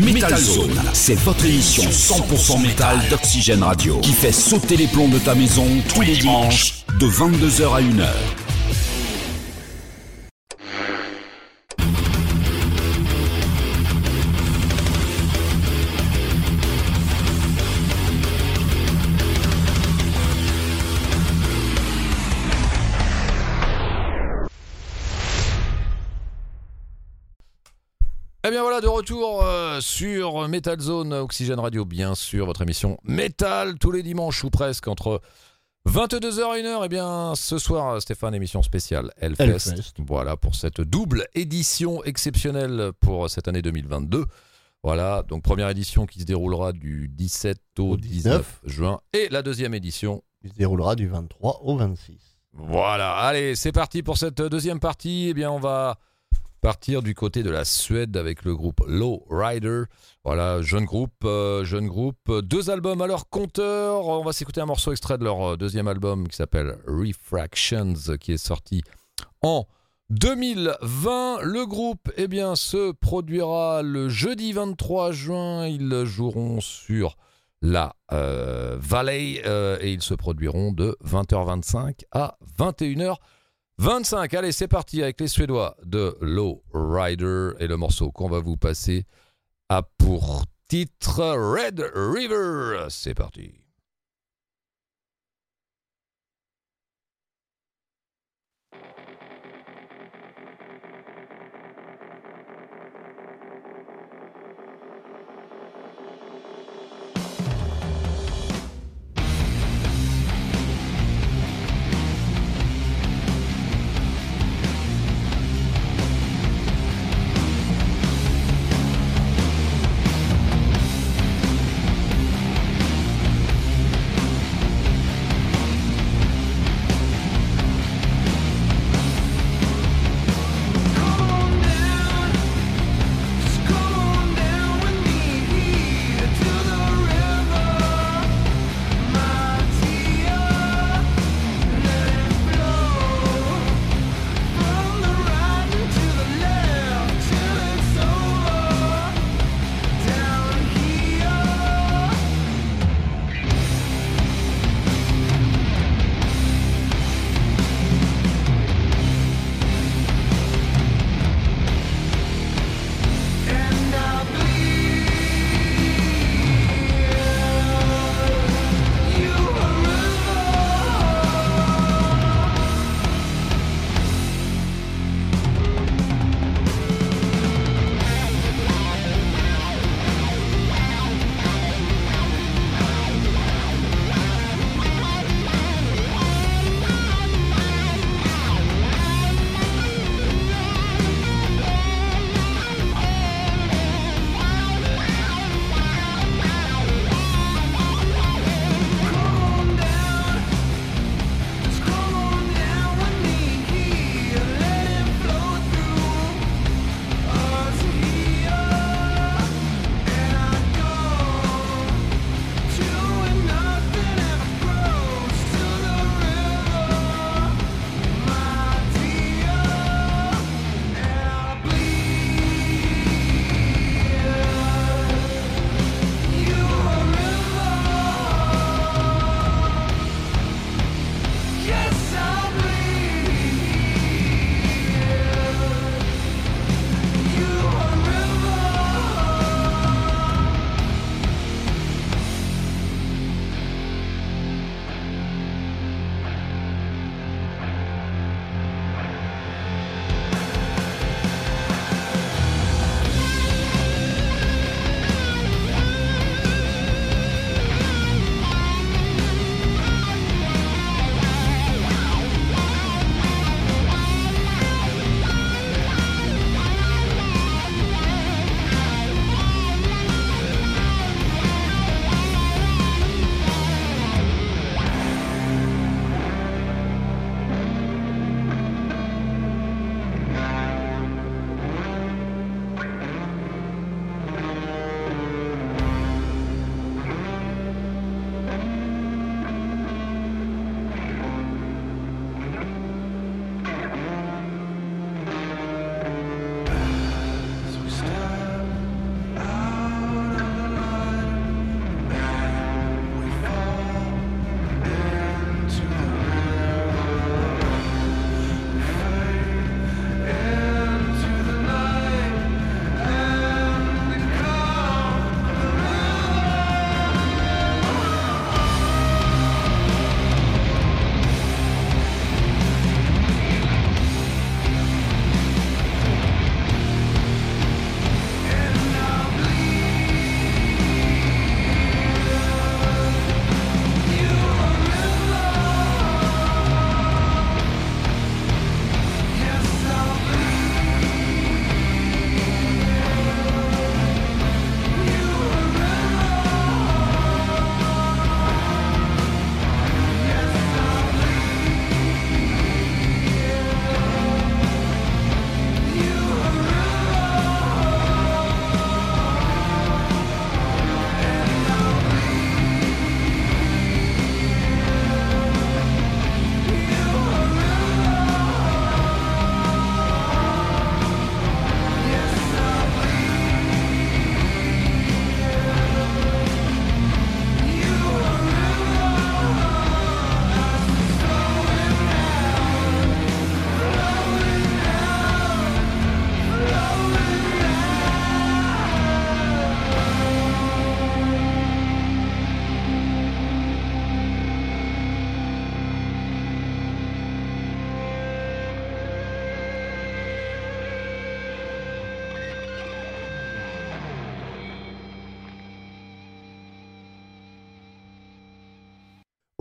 Metal Zone, c'est votre émission 100% métal d'Oxygène Radio qui fait sauter les plombs de ta maison tous les dimanches de 22h à 1h. Retour euh, sur Metal Zone Oxygène Radio, bien sûr, votre émission Metal tous les dimanches ou presque entre 22h et 1h. Eh bien, ce soir, Stéphane, émission spéciale Hellfest. Hellfest. Voilà, pour cette double édition exceptionnelle pour cette année 2022. Voilà, donc première édition qui se déroulera du 17 au Au 19 19. juin et la deuxième édition Il se déroulera du 23 au 26. voilà, allez, c'est parti pour cette deuxième partie. Eh bien, on va partir du côté de la Suède avec le groupe Low Rider. Voilà, jeune groupe, euh, jeune groupe, deux albums à leur compteur. On va s'écouter un morceau extrait de leur euh, deuxième album qui s'appelle Refractions, qui est sorti en 2020. Le groupe, eh bien, se produira le jeudi 23 juin. Ils joueront sur la euh, Valley euh, et ils se produiront de 20h25 à 21h25. Allez, c'est parti avec les Suédois de Low Rider et le morceau qu'on va vous passer a pour titre Red River. C'est parti.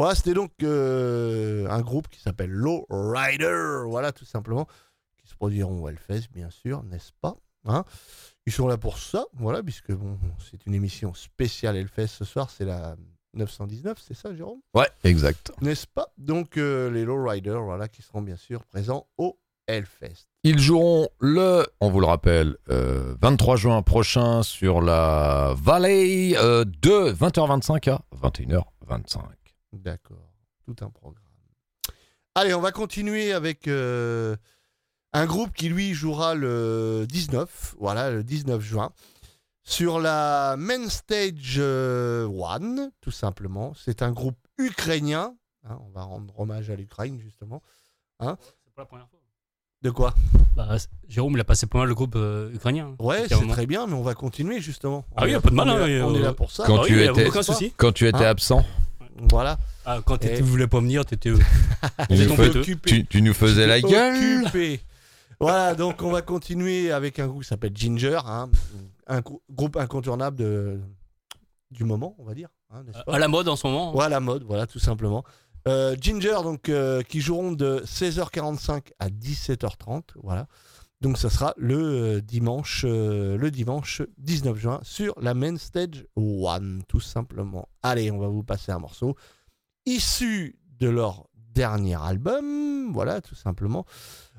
Voilà, c'était donc euh, un groupe qui s'appelle Low Rider, voilà, tout simplement, qui se produiront au Hellfest, bien sûr, n'est-ce pas hein Ils sont là pour ça, voilà, puisque bon, c'est une émission spéciale Hellfest ce soir, c'est la 919, c'est ça, Jérôme? Ouais, exact. N'est-ce pas? Donc, euh, les Low Riders, voilà, qui seront bien sûr présents au Hellfest. Ils joueront le, on vous le rappelle, euh, 23 juin prochain sur la Valley euh, de 20h25 à 21h25. D'accord, tout un programme. Allez, on va continuer avec euh, un groupe qui lui jouera le 19, voilà, le 19 juin, sur la Main Stage euh, One, tout simplement. C'est un groupe ukrainien. hein, on va rendre hommage à l'Ukraine, justement. C'est pas la première fois. De quoi? Bah, Jérôme, il a passé pas mal le groupe euh, ukrainien. Ouais, C'était un c'est très bien, mais on va continuer, justement. Ah oui, a pas de mal, On, hein, est, là- euh, on est là pour ça. Quand Ah tu oui, étais- aucun souci. Quand tu étais Hein? absent, Voilà. Ah, quand Et- tu voulais pas venir, t'étais. tu tu- tu nous faisais la gueule. occupé. Voilà, donc on va continuer avec un groupe qui s'appelle Ginger, hein, un grou- groupe incontournable de, du moment, on va dire. hein, pas? à la mode en ce moment. Voilà, mode, voilà, tout simplement. Euh, Ginger, donc, euh, qui joueront de 16h45 à 17h30, voilà. Donc ça sera le euh, dimanche, euh, le dimanche 19 juin sur la Main Stage One, tout simplement. Allez, on va vous passer un morceau issu de leur dernier album, voilà, tout simplement.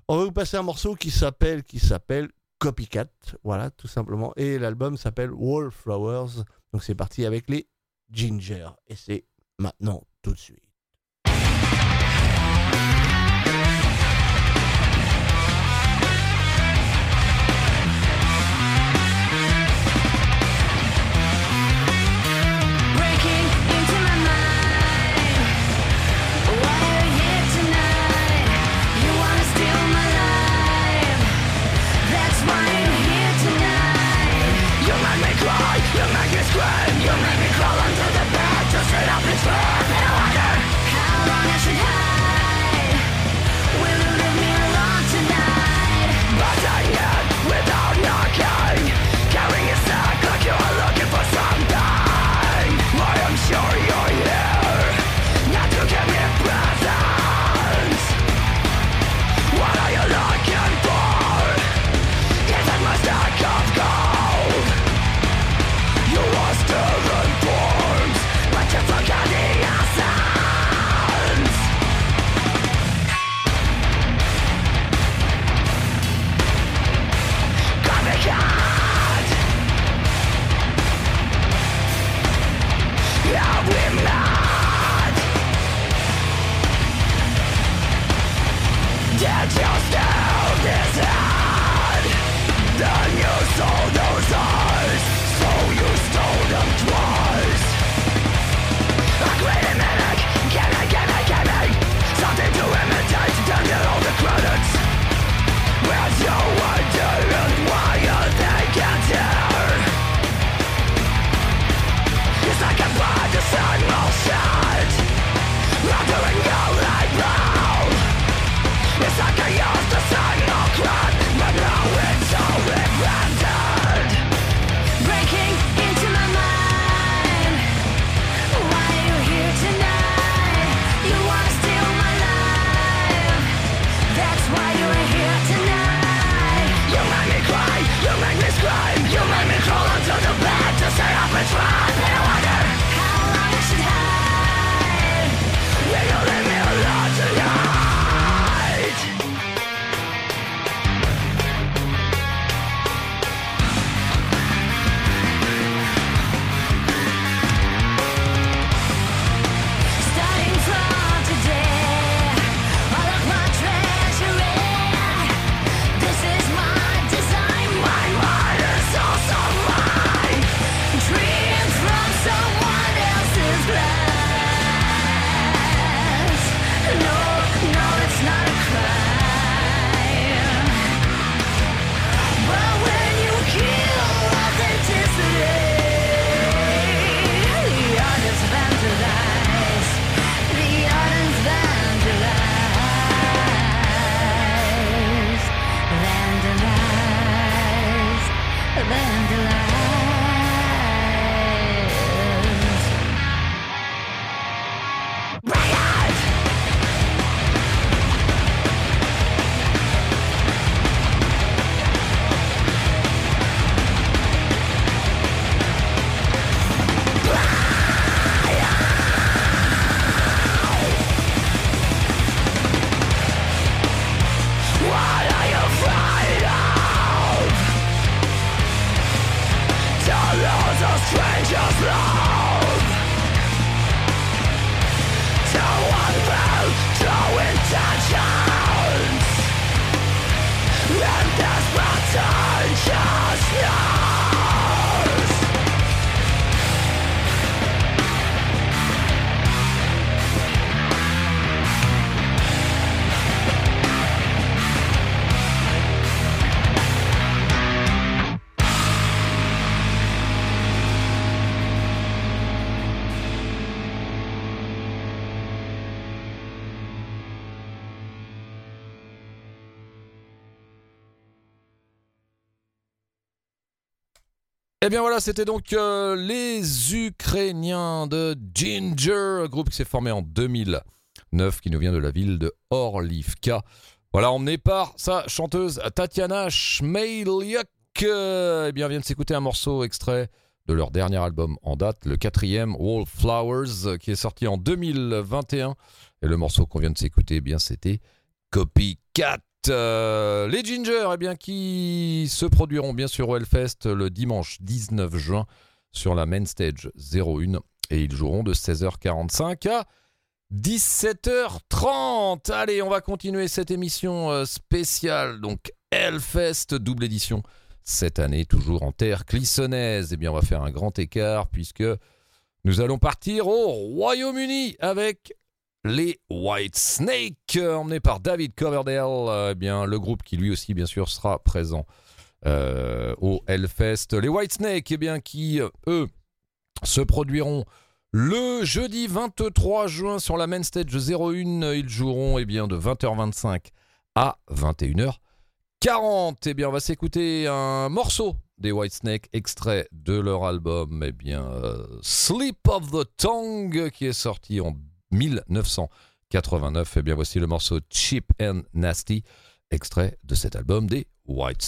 On va vous passer un morceau qui s'appelle, qui s'appelle Copycat, voilà, tout simplement. Et l'album s'appelle Wallflowers. Donc c'est parti avec les Ginger. Et c'est maintenant, tout de suite. Eh bien voilà, c'était donc euh, les Ukrainiens de Ginger, groupe qui s'est formé en 2009, qui nous vient de la ville de Orlivka. Voilà, emmené par sa chanteuse Tatiana Shmeilyuk. euh, Eh bien, vient de s'écouter un morceau extrait de leur dernier album en date, le quatrième Wallflowers, qui est sorti en 2021. Et le morceau qu'on vient de s'écouter, eh bien, c'était Copycat. Euh, les Ginger, eh bien, qui se produiront bien sûr au Hellfest le dimanche 19 juin sur la main stage 01 et ils joueront de 16h45 à 17h30. Allez, on va continuer cette émission euh, spéciale donc Hellfest double édition cette année toujours en terre clissonnaise. Eh bien, on va faire un grand écart puisque nous allons partir au Royaume-Uni avec les White Snake, emmenés par David Coverdale, euh, eh bien, le groupe qui lui aussi, bien sûr, sera présent euh, au Hellfest. Les White Snake, eh bien, qui, euh, eux, se produiront le jeudi 23 juin sur la main stage 01. Ils joueront eh bien, de 20h25 à 21h40. Eh bien, on va s'écouter un morceau des White Snake, extrait de leur album eh bien, Sleep of the Tongue, qui est sorti en 1989. Eh bien, voici le morceau Cheap and Nasty, extrait de cet album des White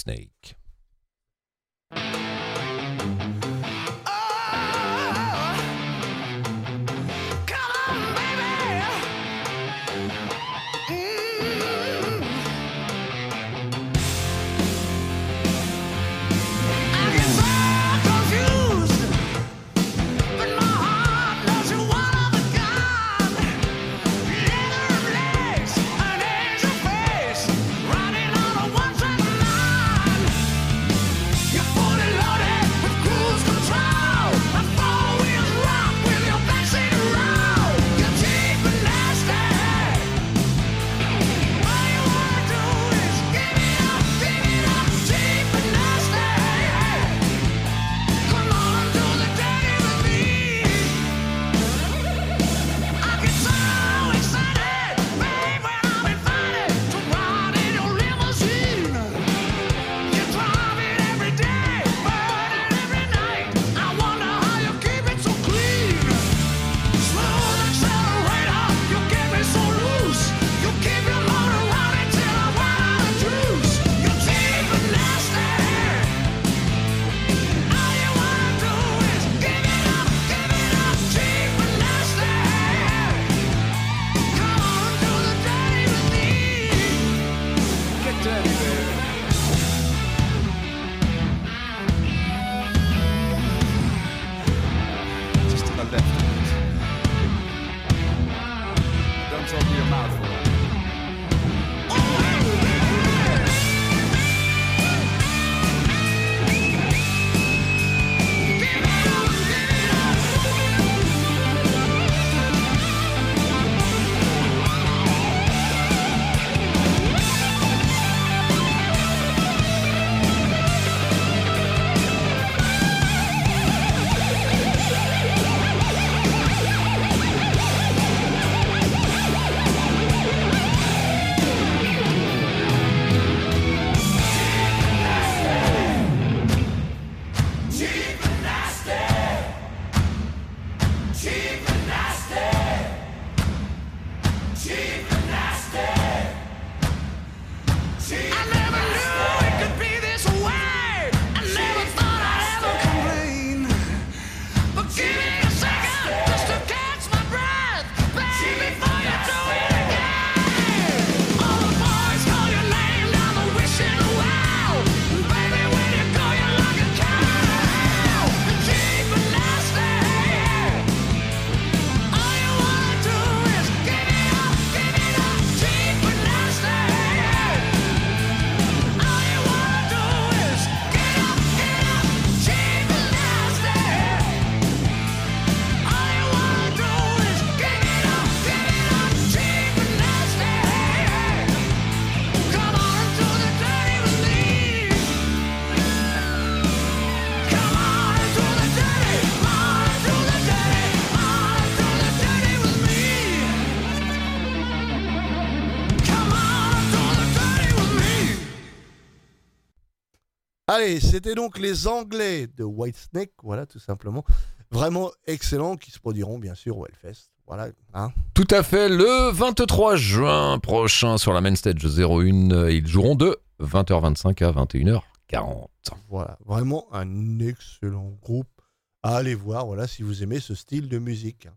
Allez, c'était donc les Anglais de Whitesnake, voilà, tout simplement. Vraiment excellents, qui se produiront bien sûr au Hellfest. Voilà, hein. Tout à fait, le 23 juin prochain sur la main stage 01, euh, ils joueront de 20h25 à 21h40. Voilà, vraiment un excellent groupe à aller voir, voilà, si vous aimez ce style de musique.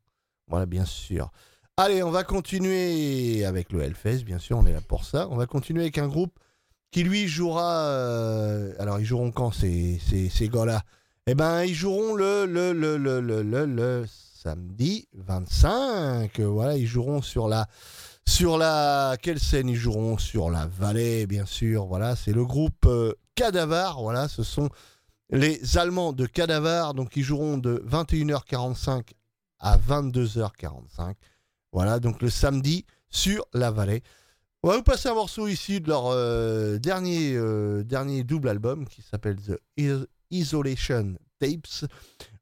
Voilà, bien sûr. Allez, on va continuer avec le Hellfest, bien sûr, on est là pour ça. On va continuer avec un groupe qui, lui, jouera... euh, alors, ils joueront quand, ces, ces, gars-là? Eh ben, ils joueront le, le, le, le, le, le, le samedi 25. Voilà, ils joueront sur la... Sur la... Quelle scène ils joueront? Sur la vallée, bien sûr. Voilà, c'est le groupe euh, Cadavar. Voilà, ce sont les Allemands de Cadavar. Donc, ils joueront de 21h45 à 22h45. Voilà, donc le samedi sur la vallée. On va vous passer un morceau ici de leur euh, dernier, euh, dernier double album qui s'appelle The Is- Isolation Tapes.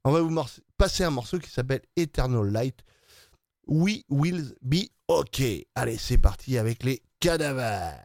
On va vous passer un morceau qui s'appelle Eternal Light. We will be okay. Allez, c'est parti avec les cadavres.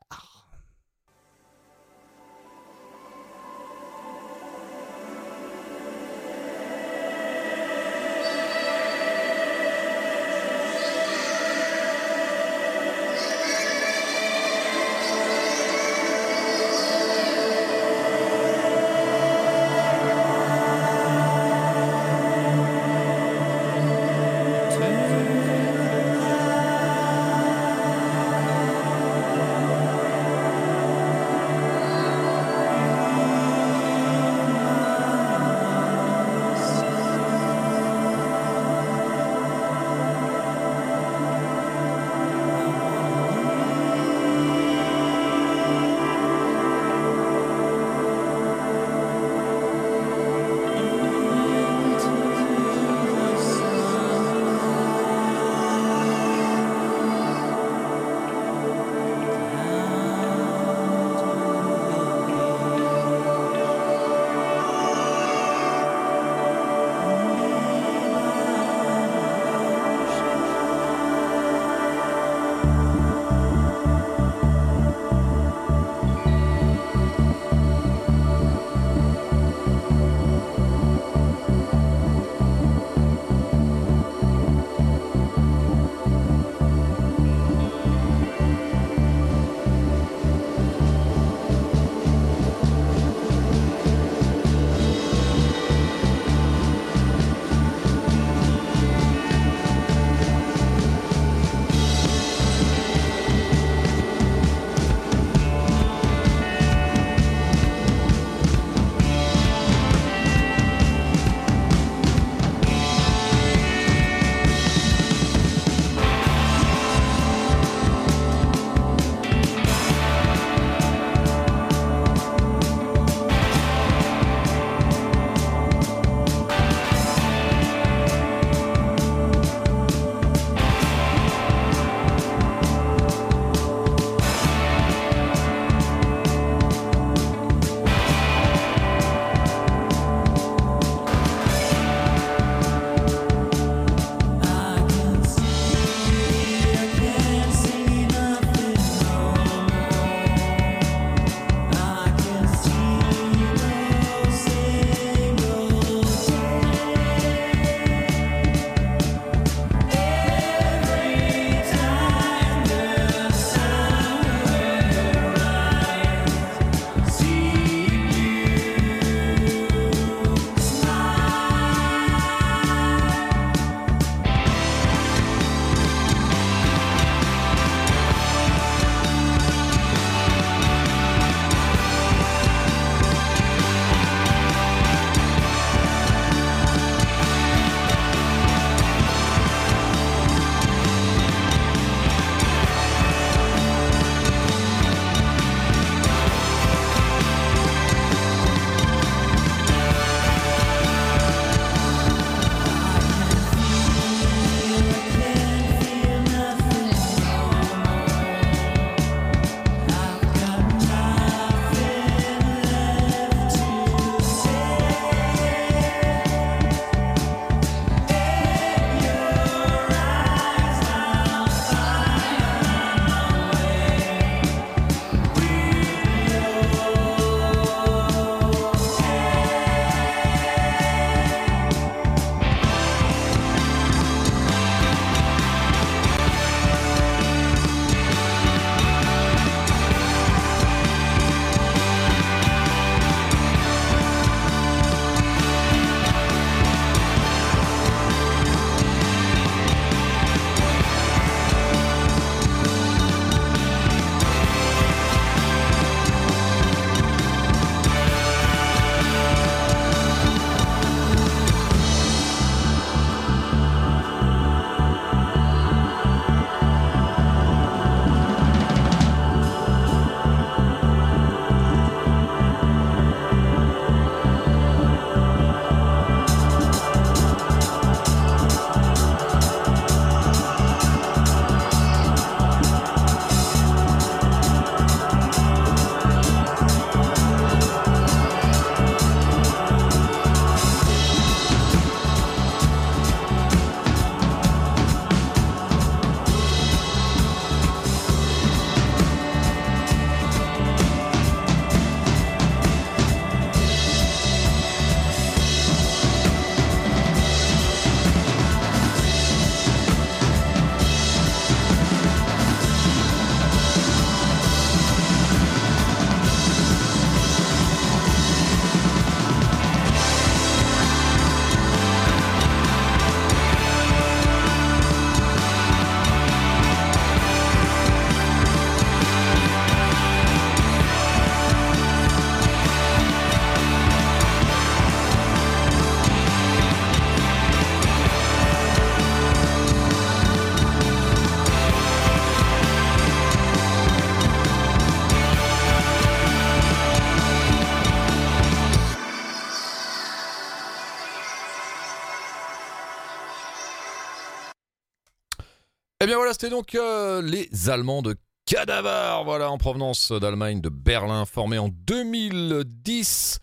C'était donc euh, les Allemands de Cadavar, voilà, en provenance d'Allemagne, de Berlin, formés en 2010.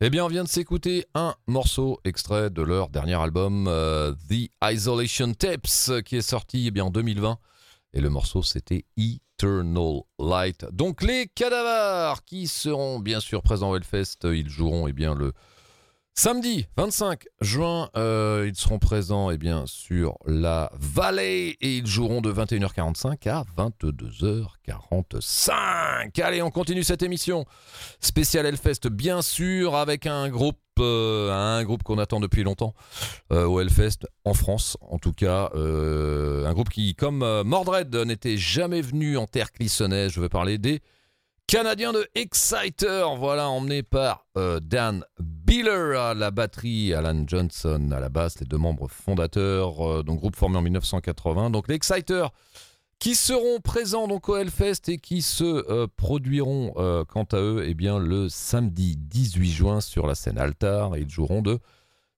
Eh bien, on vient de s'écouter un morceau extrait de leur dernier album, euh, The Isolation Tapes, qui est sorti eh bien, en 2020. Et le morceau, c'était Eternal Light. Donc, les Cadavars, qui seront bien sûr présents au Hellfest, ils joueront eh bien, le Samedi 25 juin, euh, ils seront présents eh bien, sur la vallée et ils joueront de 21h45 à 22h45. Allez, on continue cette émission spéciale Hellfest, bien sûr, avec un groupe, euh, un groupe qu'on attend depuis longtemps euh, au Hellfest, en France en tout cas. un groupe qui, comme Mordred, n'était jamais venu en terre clissonnaise. Je veux parler des Canadien de Exciter, voilà, emmené par Dan Biller à la batterie, Alan Johnson à la basse, les deux membres fondateurs, euh, donc groupe formé en 1980. Donc les Exciter qui seront présents donc au Hellfest et qui se euh, produiront euh, quant à eux eh bien, le samedi 18 juin sur la scène Altar. Ils joueront de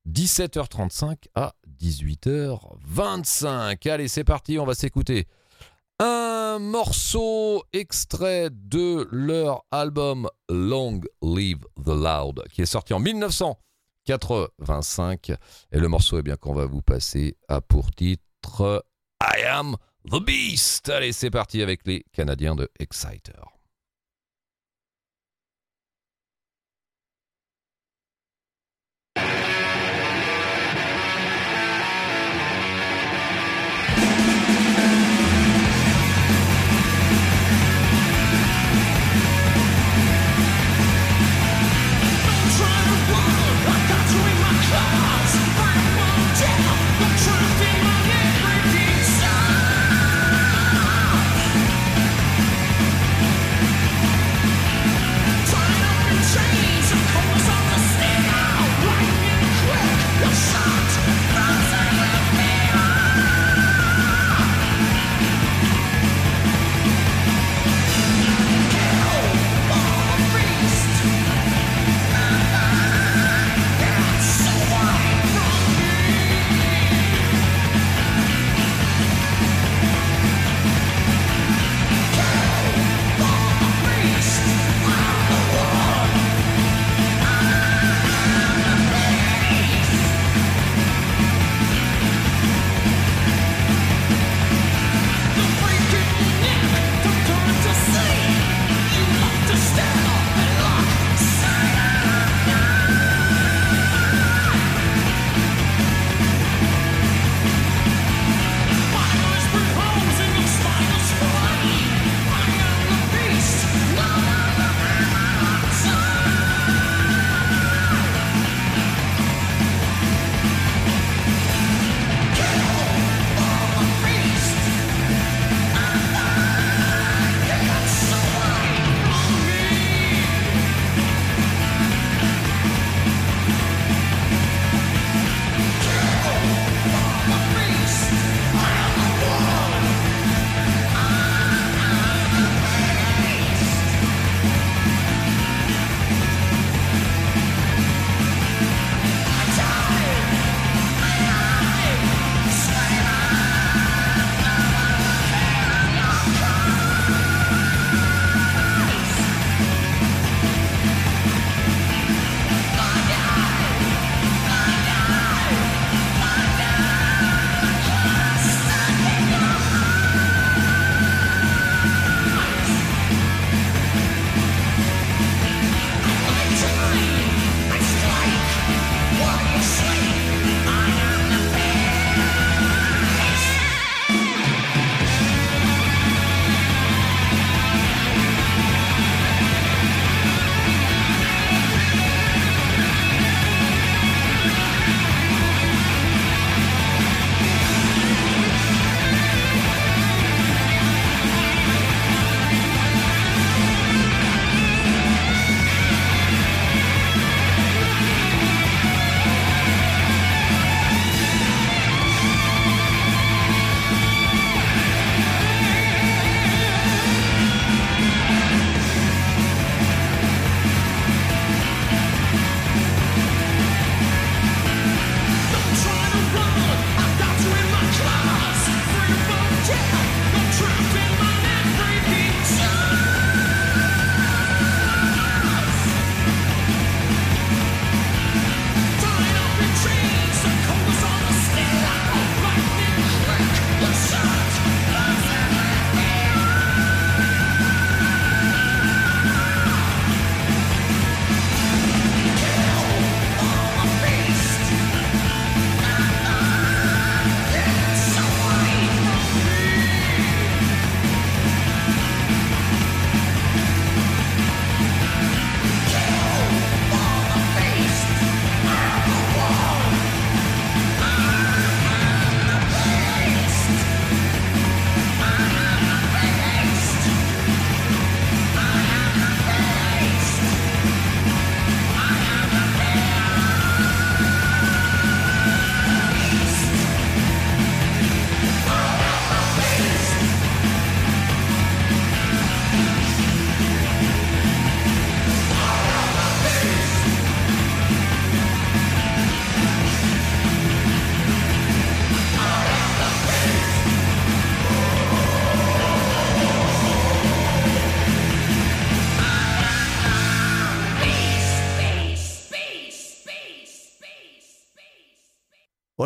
17h35 à 18h25. Allez, c'est parti, on va s'écouter un morceau extrait de leur album Long Live the Loud qui est sorti en 1985 et le morceau eh bien qu'on va vous passer a pour titre I Am the Beast. Allez, c'est parti avec les Canadiens de Exciter.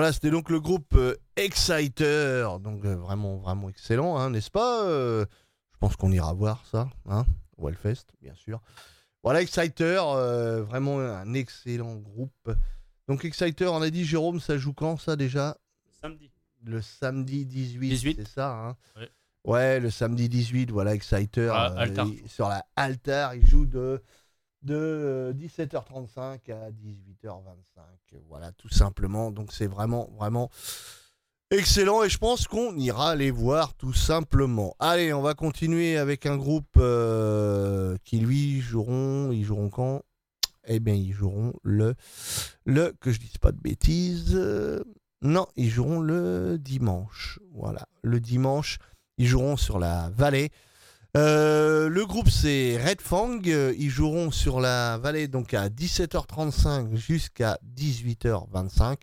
Voilà, c'était donc le groupe euh, Exciter, donc euh, vraiment, vraiment excellent, hein, n'est-ce pas Euh, Je pense qu'on ira voir ça, hein, au Hellfest, bien sûr. Voilà, Exciter, vraiment un excellent groupe. Donc Exciter, on a dit, Jérôme, ça joue quand ça déjà? Samedi. Le samedi 18, 18. c'est ça hein? Ouais. Ouais, le samedi 18, voilà, Exciter. Ah, il- sur la Altar, il joue de, de euh, 17h35 à 18h25. Voilà, tout simplement. Donc c'est vraiment, vraiment excellent et je pense qu'on ira les voir tout simplement. Allez, on va continuer avec un groupe euh, qui, lui, joueront. Ils joueront quand? Eh bien, ils joueront le. Le. Que je dise pas de bêtises. euh, non, ils joueront le dimanche. Voilà, le dimanche, ils joueront sur la vallée. Euh, le groupe c'est Red Fang. Euh, Ils joueront sur la vallée donc à 17h35 jusqu'à 18h25.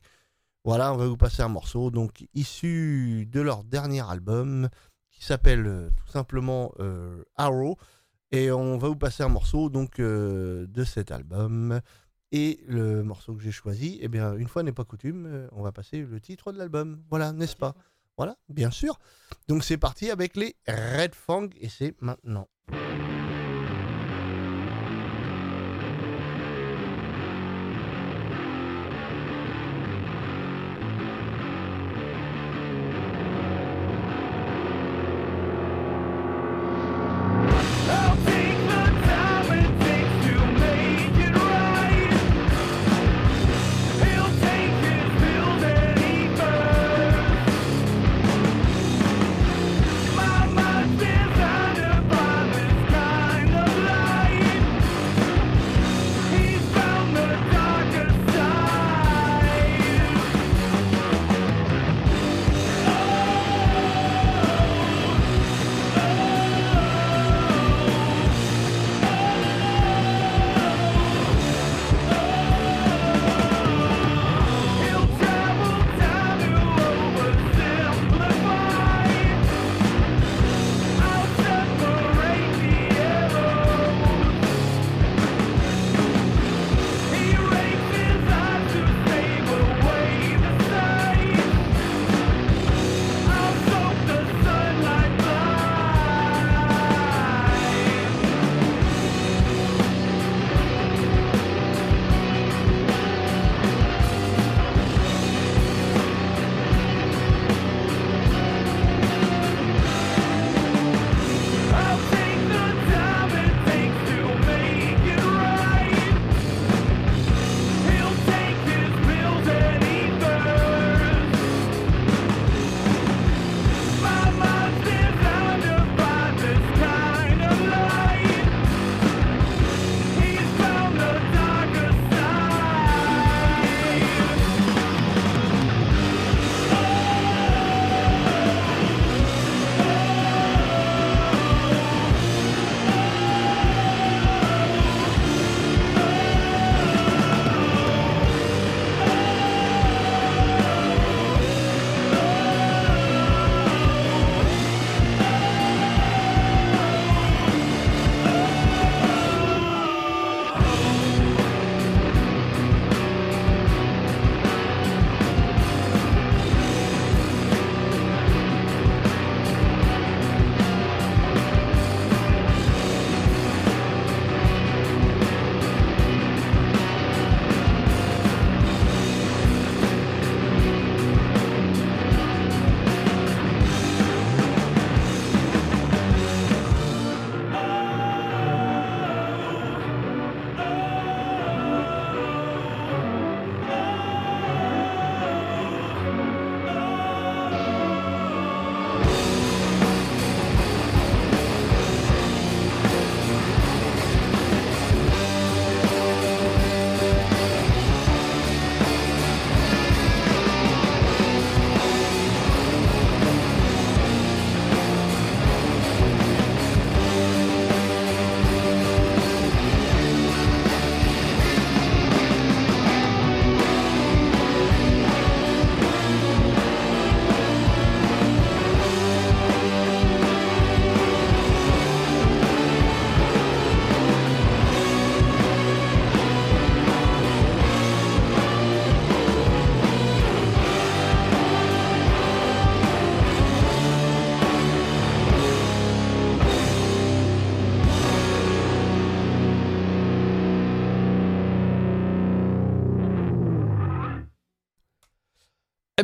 Voilà, on va vous passer un morceau donc issu de leur dernier album qui s'appelle euh, tout simplement Arrow. Et on va vous passer un morceau donc de cet album. Et le morceau que j'ai choisi, eh bien, une fois n'est pas coutume, on va passer le titre de l'album. Voilà, n'est-ce pas? Voilà, bien sûr. Donc c'est parti avec les Red Fang et c'est maintenant.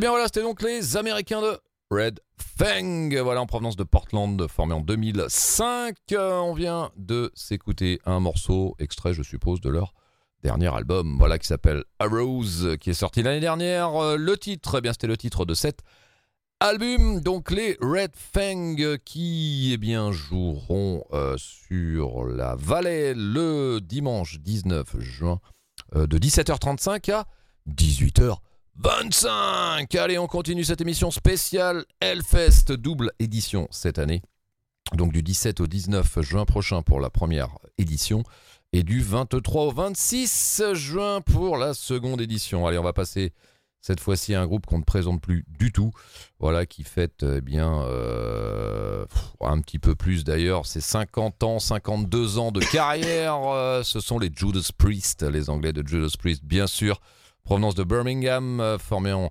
Bien voilà, c'était donc les Américains de Red Fang, voilà en provenance de Portland, formé en 2005. Euh, on vient de s'écouter un morceau extrait, je suppose, de leur dernier album, voilà qui s'appelle Arrows, qui est sorti l'année dernière. Euh, Le titre, eh bien c'était le titre de cet album, donc les Red Fang qui eh bien joueront euh, sur la vallée le dimanche 19 juin de 17h35 à 18h25. Allez, on continue cette émission spéciale Hellfest double édition cette année. Donc du 17 au 19 juin prochain pour la première édition et du 23 au 26 juin pour la seconde édition. Allez, on va passer cette fois-ci à un groupe qu'on ne présente plus du tout, voilà, qui fête eh bien euh, un petit peu plus d'ailleurs, c'est 50 ans, 52 ans de carrière. euh, ce sont les Judas Priest, les Anglais de Judas Priest, bien sûr, provenance de Birmingham, euh, formé en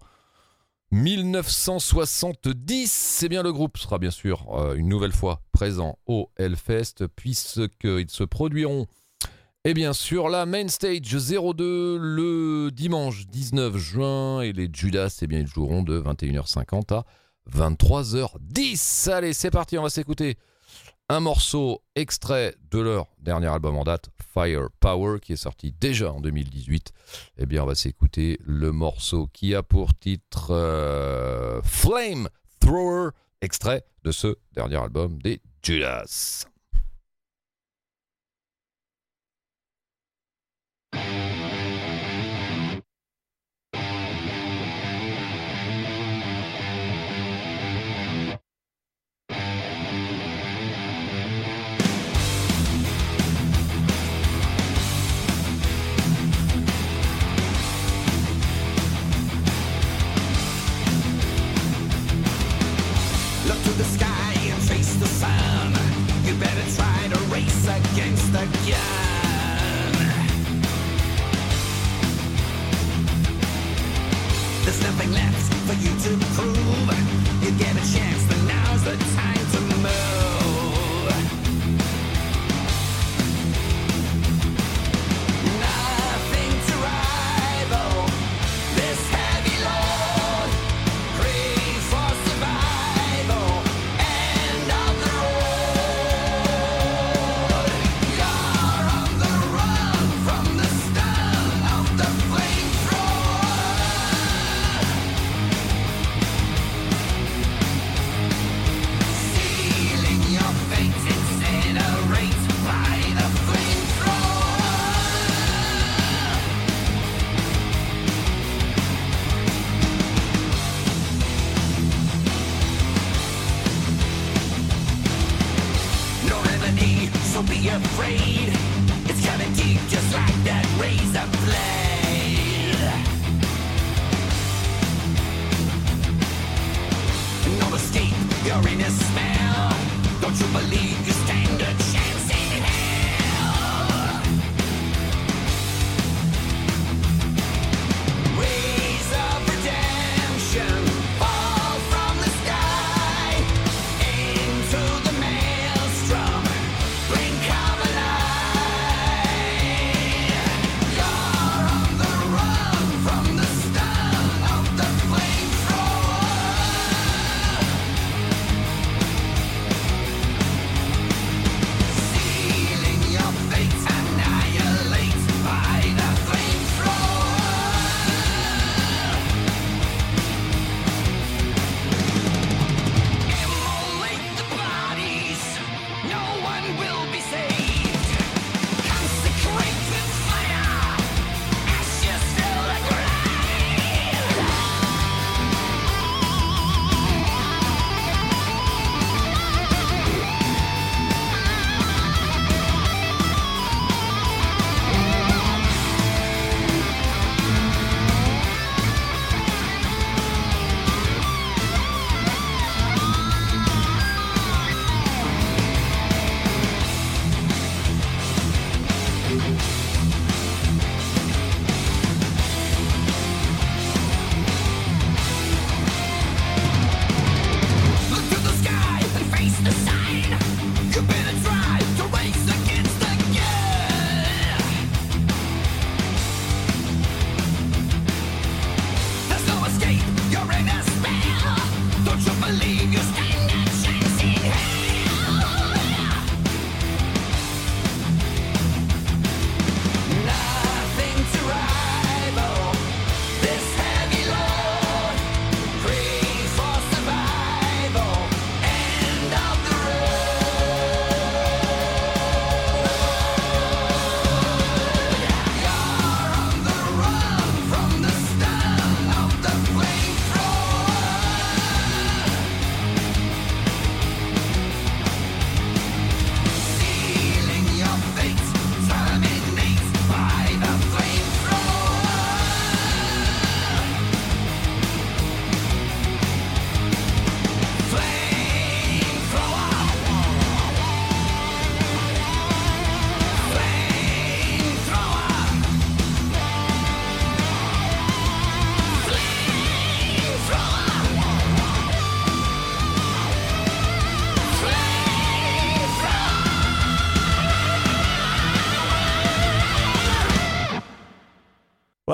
1970. C'est bien le groupe sera bien sûr euh, une nouvelle fois présent au Hellfest, puisqu'ils se produiront et bien sûr, la Main Stage 02 le dimanche 19 juin et les Judas, eh bien, ils joueront de 21h50 à 23h10. Allez, c'est parti, on va s'écouter un morceau extrait de leur dernier album en date, Fire Power, qui est sorti déjà en 2018. Eh bien, on va s'écouter le morceau qui a pour titre euh, Flame Thrower, extrait de ce dernier album des Judas. There's nothing left for you to prove. You get a chance,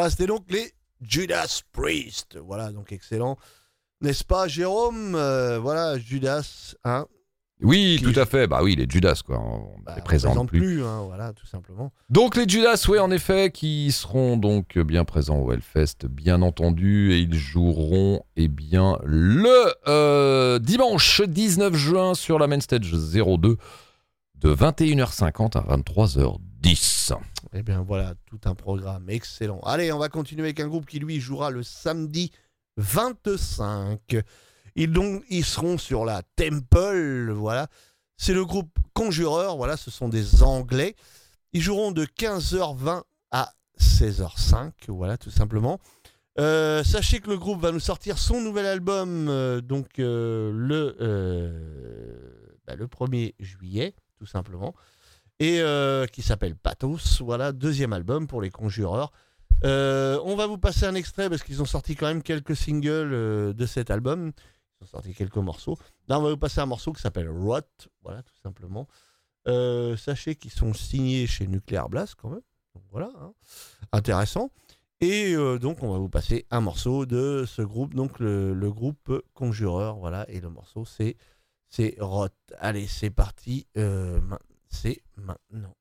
Voilà, c'était donc les Judas Priest. Voilà, donc excellent. N'est-ce pas, Jérôme? Euh, Voilà, Judas, hein Oui, tout à fait. Bah oui, les Judas, quoi. On bah, les on présente présente plus. hein, voilà, tout simplement. Donc les Judas, oui, en effet, qui seront donc bien présents au Hellfest, bien entendu, et ils joueront, eh bien, le euh, dimanche 19 juin sur la Main Stage 02 de 21h50 à 23h10. Eh bien voilà, tout un programme excellent. Allez, on va continuer avec un groupe qui lui jouera le samedi 25. Ils, donc, ils seront sur la Temple, voilà. C'est le groupe Conjureur, voilà, ce sont des Anglais. Ils joueront de 15h20 à 16h05, voilà, tout simplement. Euh, sachez que le groupe va nous sortir son nouvel album euh, donc euh, le, bah, le 1er juillet, tout simplement et euh, qui s'appelle Pathos. Voilà, deuxième album pour les Conjureurs. Euh, on va vous passer un extrait parce qu'ils ont sorti quand même quelques singles euh, de cet album. Ils ont sorti quelques morceaux. Là, on va vous passer un morceau qui s'appelle Rot. Voilà, tout simplement. Sachez qu'ils sont signés chez Nuclear Blast quand même. Voilà, hein. intéressant. Et donc, on va vous passer un morceau de ce groupe, donc le, groupe Conjureur. Voilà, et le morceau, c'est c'est Rot. Allez, c'est parti. C'est maintenant.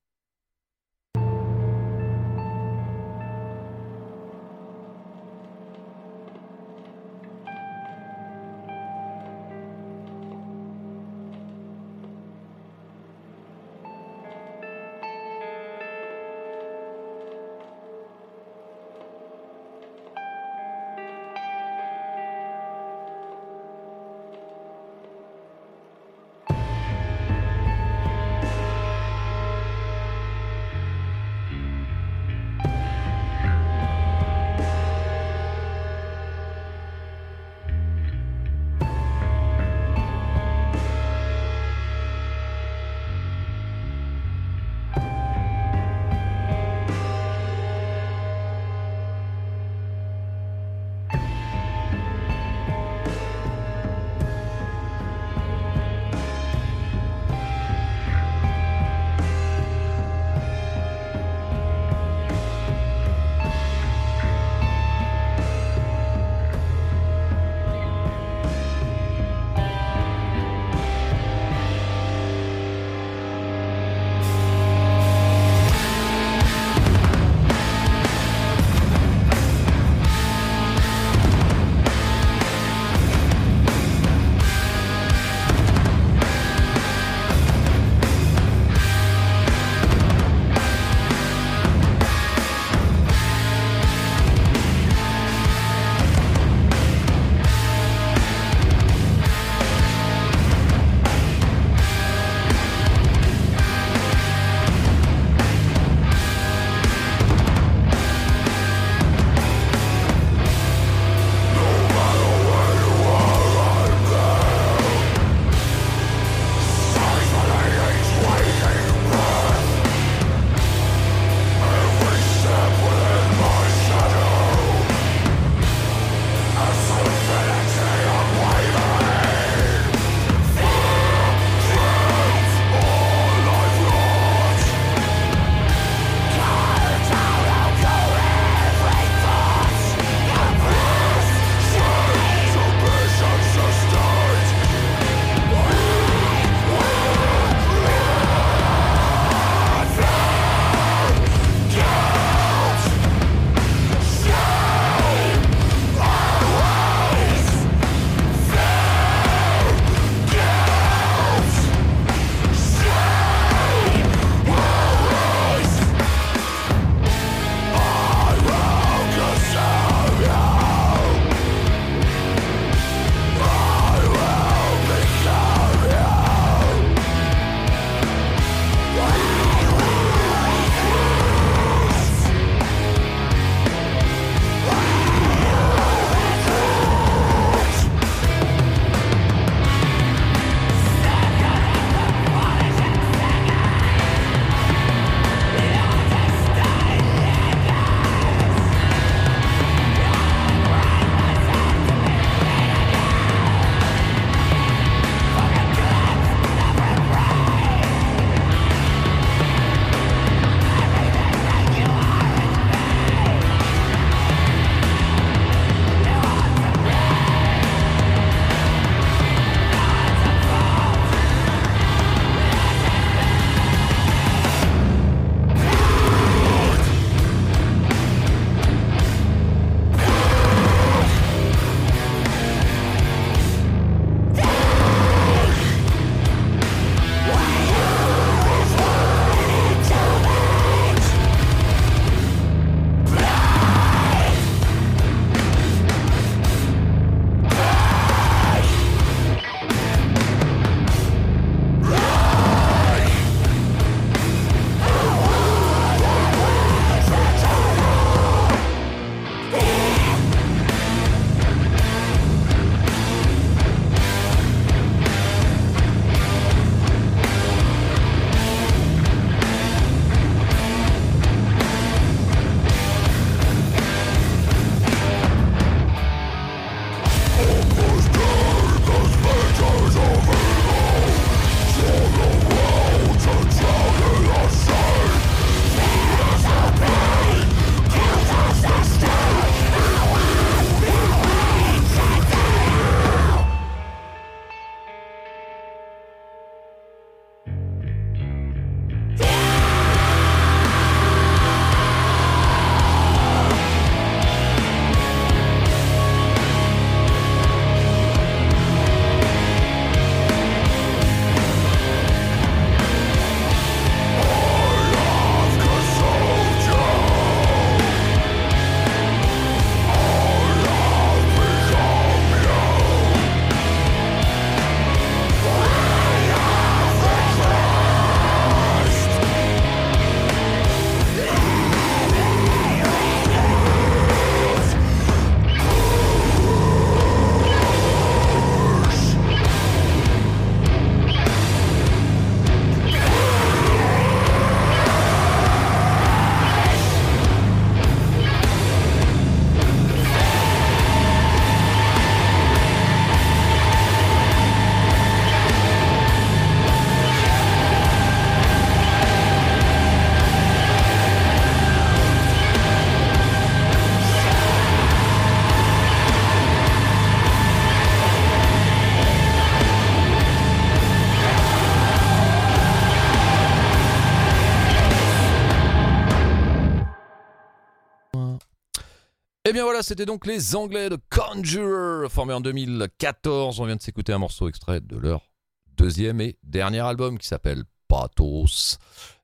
Bien voilà, c'était donc les Anglais de Conjurer, formés en 2014. On vient de s'écouter un morceau extrait de leur deuxième et dernier album qui s'appelle Pathos.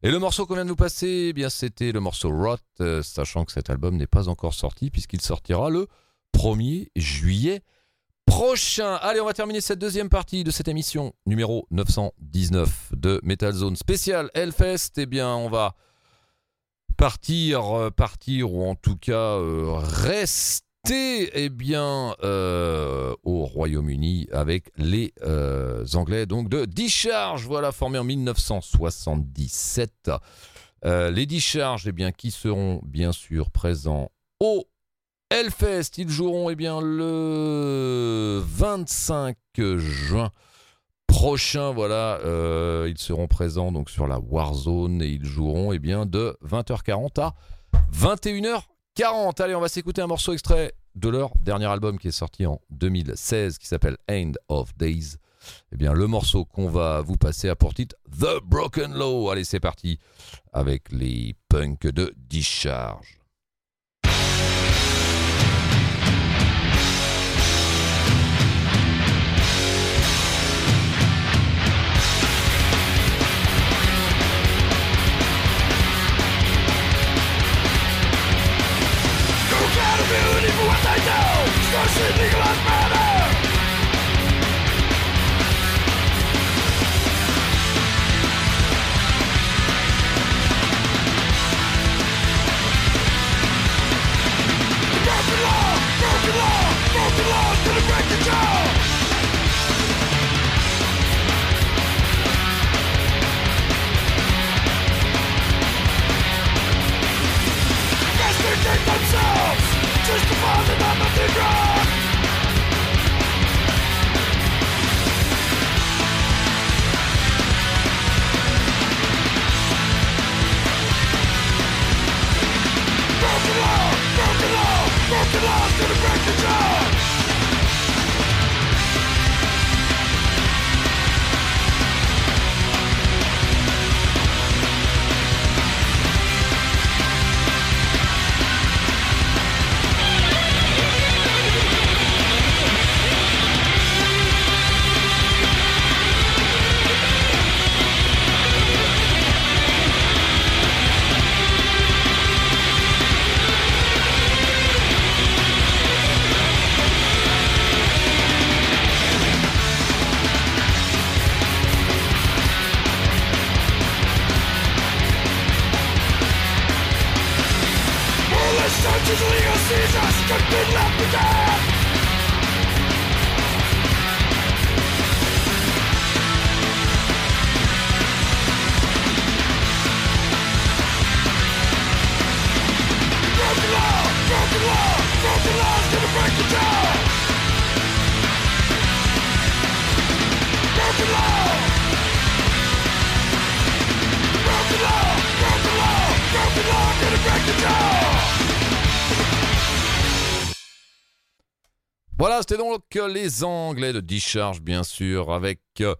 Et le morceau qu'on vient de nous passer, eh bien c'était le morceau Rot, euh, sachant que cet album n'est pas encore sorti puisqu'il sortira le 1er juillet prochain. Allez, on va terminer cette deuxième partie de cette émission numéro 919 de Metal Zone spécial Hellfest. Eh bien, on va partir, euh, partir ou en tout cas euh, rester eh bien euh, au Royaume-Uni avec les Anglais donc de Discharge, voilà formés en 1977. Euh, les Discharge, eh bien qui seront bien sûr présents au Hellfest, ils joueront eh bien le 25 juin prochain, voilà, euh, ils seront présents donc sur la Warzone et ils joueront eh bien de 20h40 à 21h40. Allez, on va s'écouter un morceau extrait de leur dernier album qui est sorti en 2016 qui s'appelle End of Days. Eh bien, le morceau qu'on va vous passer a pour titre The Broken Law. Allez, c'est parti avec les punks de Discharge. immune for what they do So the Nicholas murder Broken law, broken law, broken the jail themselves! just to fall in the Broken law, broken law, law, gonna break the jaw. Les Anglais de Discharge, bien sûr, avec euh,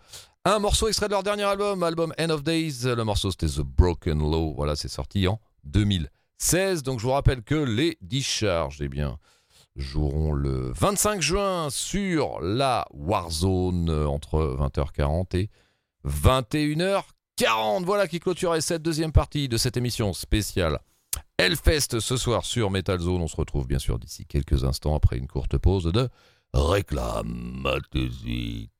un morceau extrait de leur dernier album, album End of Days. Le morceau, c'était The Broken Law. Voilà, c'est sorti en 2016. Donc, je vous rappelle que les Discharge, eh bien, joueront le 25 juin sur la Warzone euh, entre 20h40 et 21h40. Voilà qui clôturait cette deuxième partie de cette émission spéciale Hellfest ce soir sur Metal Zone. On se retrouve bien sûr d'ici quelques instants après une courte pause de réclame, Matési.